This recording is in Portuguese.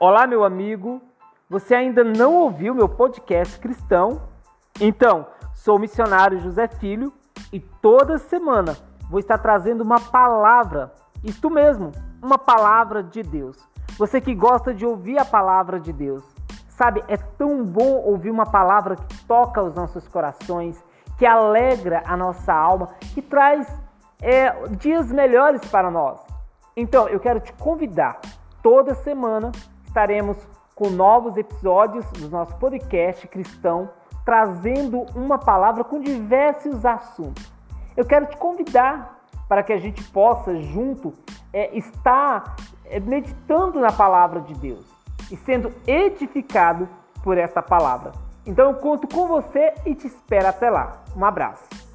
Olá, meu amigo. Você ainda não ouviu meu podcast cristão? Então, sou o missionário José Filho e toda semana vou estar trazendo uma palavra, isto mesmo, uma palavra de Deus. Você que gosta de ouvir a palavra de Deus, sabe, é tão bom ouvir uma palavra que toca os nossos corações, que alegra a nossa alma, que traz é, dias melhores para nós. Então, eu quero te convidar. Toda semana estaremos com novos episódios do nosso podcast cristão, trazendo uma palavra com diversos assuntos. Eu quero te convidar para que a gente possa, junto, é, estar é, meditando na palavra de Deus e sendo edificado por essa palavra. Então eu conto com você e te espero até lá. Um abraço.